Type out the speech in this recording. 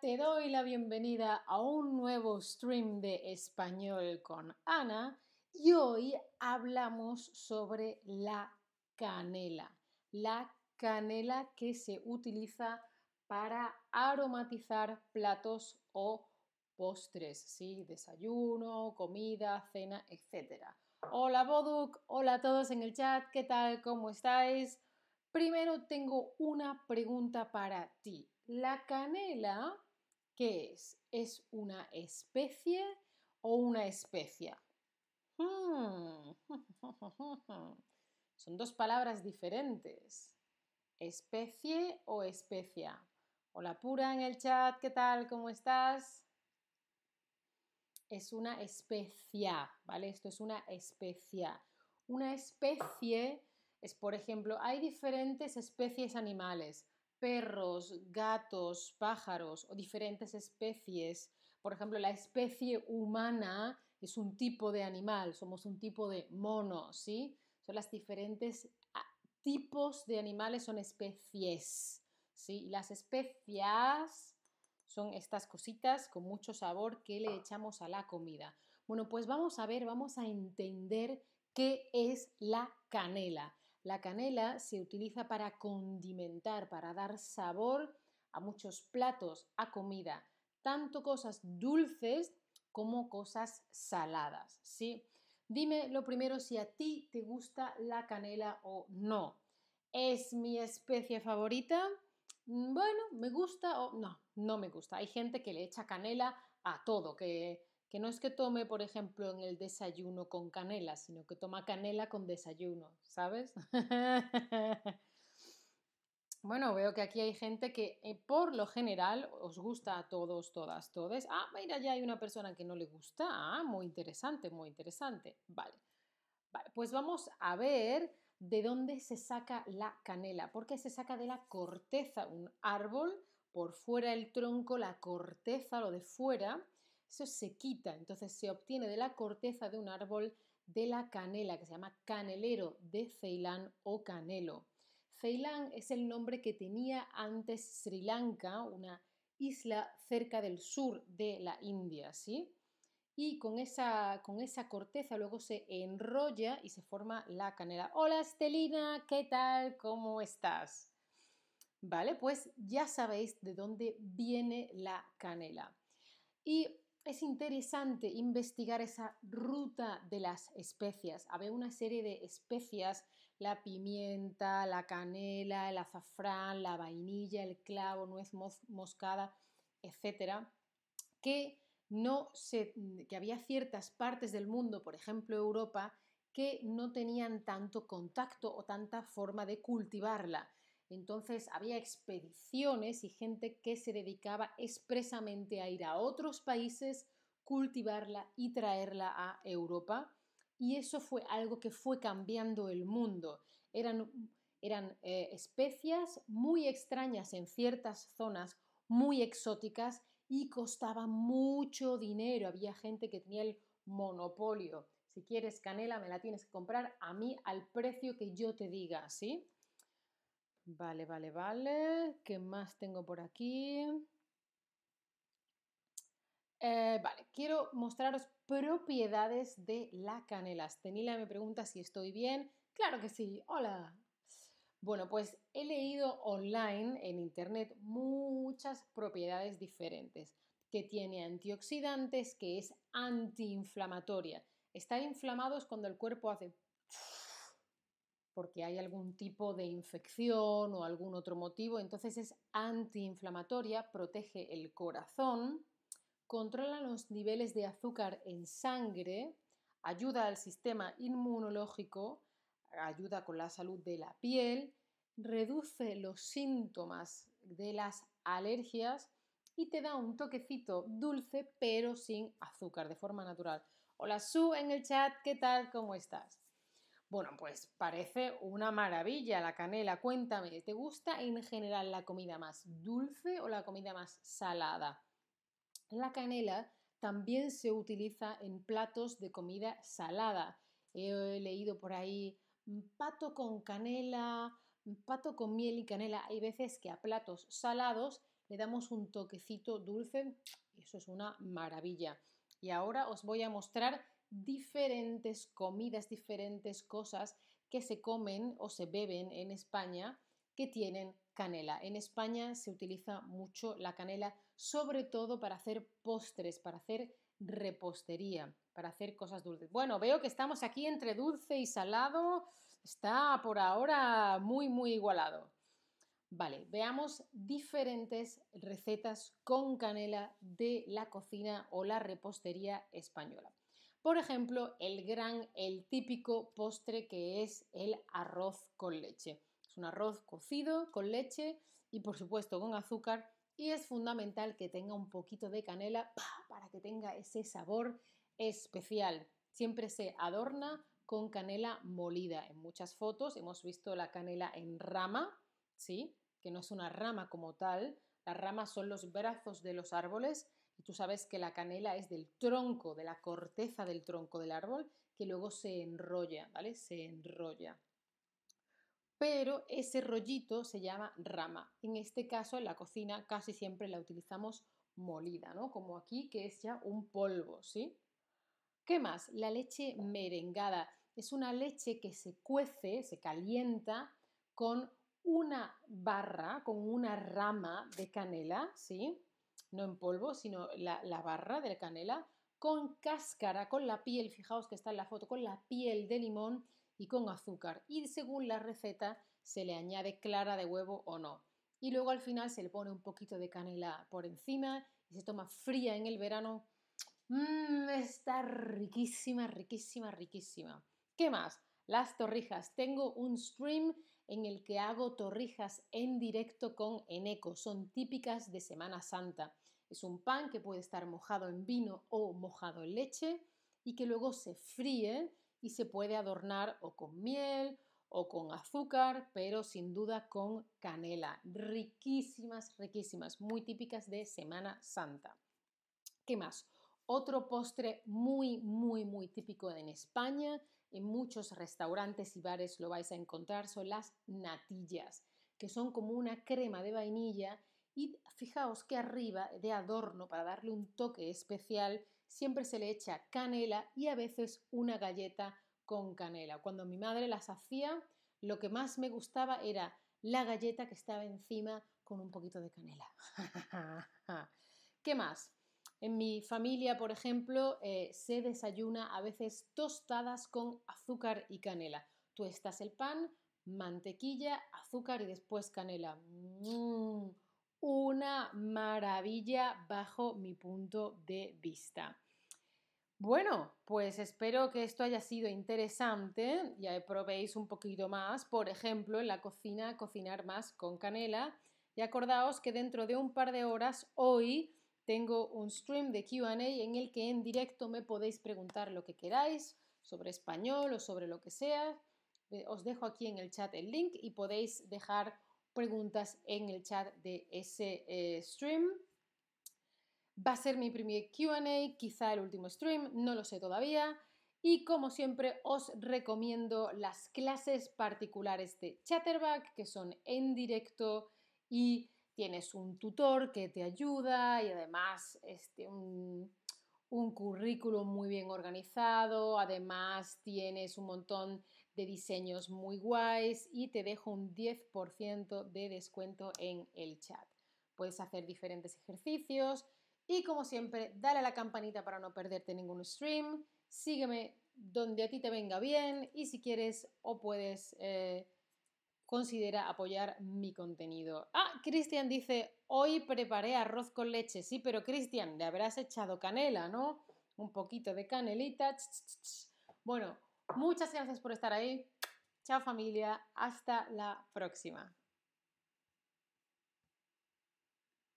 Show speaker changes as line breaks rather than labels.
Te doy la bienvenida a un nuevo stream de español con Ana y hoy hablamos sobre la canela. La canela que se utiliza para aromatizar platos o postres, ¿sí? Desayuno, comida, cena, etc. Hola Boduk, hola a todos en el chat, ¿qué tal? ¿Cómo estáis? Primero tengo una pregunta para ti. ¿La canela qué es? ¿Es una especie o una especia? Hmm. Son dos palabras diferentes. ¿Especie o especia? Hola Pura en el chat, ¿qué tal? ¿Cómo estás? Es una especia, ¿vale? Esto es una especia. Una especie es, por ejemplo, hay diferentes especies animales, perros, gatos, pájaros o diferentes especies. Por ejemplo, la especie humana es un tipo de animal, somos un tipo de mono, ¿sí? Son las diferentes ah, tipos de animales, son especies, ¿sí? Las especias son estas cositas con mucho sabor que le echamos a la comida. Bueno, pues vamos a ver, vamos a entender qué es la canela. La canela se utiliza para condimentar, para dar sabor a muchos platos, a comida, tanto cosas dulces como cosas saladas, ¿sí? Dime lo primero si a ti te gusta la canela o no. ¿Es mi especie favorita? Bueno, me gusta o no, no me gusta. Hay gente que le echa canela a todo, que que no es que tome, por ejemplo, en el desayuno con canela, sino que toma canela con desayuno, ¿sabes? bueno, veo que aquí hay gente que eh, por lo general os gusta a todos, todas, todes. Ah, mira, ya hay una persona que no le gusta. Ah, muy interesante, muy interesante. Vale. Vale, pues vamos a ver de dónde se saca la canela. Porque se saca de la corteza, un árbol, por fuera el tronco, la corteza, lo de fuera, eso se quita, entonces se obtiene de la corteza de un árbol de la canela, que se llama canelero de Ceilán o canelo. Ceilán es el nombre que tenía antes Sri Lanka, una isla cerca del sur de la India, ¿sí? Y con esa, con esa corteza luego se enrolla y se forma la canela. Hola Estelina, ¿qué tal? ¿Cómo estás? Vale, pues ya sabéis de dónde viene la canela. Y es interesante investigar esa ruta de las especias. Había una serie de especias, la pimienta, la canela, el azafrán, la vainilla, el clavo, nuez moscada, etcétera, que no se, que había ciertas partes del mundo, por ejemplo Europa, que no tenían tanto contacto o tanta forma de cultivarla. Entonces había expediciones y gente que se dedicaba expresamente a ir a otros países, cultivarla y traerla a Europa. Y eso fue algo que fue cambiando el mundo. Eran, eran eh, especias muy extrañas en ciertas zonas, muy exóticas y costaba mucho dinero. Había gente que tenía el monopolio. Si quieres canela, me la tienes que comprar a mí al precio que yo te diga, ¿sí? Vale, vale, vale. ¿Qué más tengo por aquí? Eh, vale, quiero mostraros propiedades de la canela. Stenila me pregunta si estoy bien. Claro que sí. Hola. Bueno, pues he leído online en internet muchas propiedades diferentes. Que tiene antioxidantes, que es antiinflamatoria. Estar inflamado es cuando el cuerpo hace porque hay algún tipo de infección o algún otro motivo, entonces es antiinflamatoria, protege el corazón, controla los niveles de azúcar en sangre, ayuda al sistema inmunológico, ayuda con la salud de la piel, reduce los síntomas de las alergias y te da un toquecito dulce pero sin azúcar, de forma natural. Hola Su en el chat, ¿qué tal? ¿Cómo estás? Bueno, pues parece una maravilla la canela. Cuéntame, ¿te gusta en general la comida más dulce o la comida más salada? La canela también se utiliza en platos de comida salada. He leído por ahí mm, pato con canela, mm, pato con miel y canela. Hay veces que a platos salados le damos un toquecito dulce y eso es una maravilla. Y ahora os voy a mostrar diferentes comidas, diferentes cosas que se comen o se beben en España que tienen canela. En España se utiliza mucho la canela, sobre todo para hacer postres, para hacer repostería, para hacer cosas dulces. Bueno, veo que estamos aquí entre dulce y salado. Está por ahora muy, muy igualado. Vale, veamos diferentes recetas con canela de la cocina o la repostería española. Por ejemplo, el gran, el típico postre que es el arroz con leche. Es un arroz cocido con leche y por supuesto con azúcar y es fundamental que tenga un poquito de canela para que tenga ese sabor especial. Siempre se adorna con canela molida. En muchas fotos hemos visto la canela en rama, ¿sí? que no es una rama como tal, las ramas son los brazos de los árboles tú sabes que la canela es del tronco, de la corteza del tronco del árbol, que luego se enrolla, ¿vale? Se enrolla. Pero ese rollito se llama rama. En este caso, en la cocina casi siempre la utilizamos molida, ¿no? Como aquí, que es ya un polvo, ¿sí? ¿Qué más? La leche merengada. Es una leche que se cuece, se calienta con una barra, con una rama de canela, ¿sí? No en polvo, sino la, barra de canela, con cáscara, con la piel, fijaos que está en la foto, con la piel de limón y con azúcar. Y según la receta se le añade clara de huevo o no. Y luego al final se le pone un poquito de canela por encima y se toma fría en el verano. Mmm, está riquísima, riquísima, riquísima. ¿Qué más? Las torrijas. Tengo un stream en el que hago torrijas en directo con Eneco. Son típicas de Semana Santa. Es un pan que puede estar mojado en vino o mojado en leche y que luego se fríe y se puede adornar o con miel o con azúcar, pero sin duda con canela. Riquísimas, riquísimas, muy típicas de Semana Santa. ¿Qué más? Otro postre muy, muy, muy típico en España en muchos restaurantes y bares lo vais a encontrar, son las natillas, que son como una crema de vainilla y fijaos que arriba de adorno, para darle un toque especial, siempre se le echa canela y a veces una galleta con canela. Cuando mi madre las hacía, lo que más me gustaba era la galleta que estaba encima con un poquito de canela. ¿Qué más? En mi familia, por ejemplo, eh, se desayuna a veces tostadas con azúcar y canela. Tú estás el pan, mantequilla, azúcar y después canela. Mm, una maravilla bajo mi punto de vista. Bueno, pues espero que esto haya sido interesante. Ya probéis un poquito más, por ejemplo, en la cocina, cocinar más con canela. Y acordaos que dentro de un par de horas, hoy, tengo un stream de QA en el que en directo me podéis preguntar lo que queráis sobre español o sobre lo que sea. Eh, os dejo aquí en el chat el link y podéis dejar preguntas en el chat de ese eh, stream. Va a ser mi primer QA, quizá el último stream, no lo sé todavía. Y como siempre os recomiendo las clases particulares de Chatterback que son en directo y tienes un tutor que te ayuda y además este, un, un currículum muy bien organizado, además tienes un montón de diseños muy guays y te dejo un 10% de descuento en el chat. Puedes hacer diferentes ejercicios y como siempre, dale a la campanita para no perderte ningún stream, sígueme donde a ti te venga bien y si quieres o puedes... Eh, considera apoyar mi contenido. Ah, Cristian dice, hoy preparé arroz con leche. Sí, pero Cristian, le habrás echado canela, ¿no? Un poquito de canelita. Bueno, muchas gracias por estar ahí. Chao familia, hasta la próxima.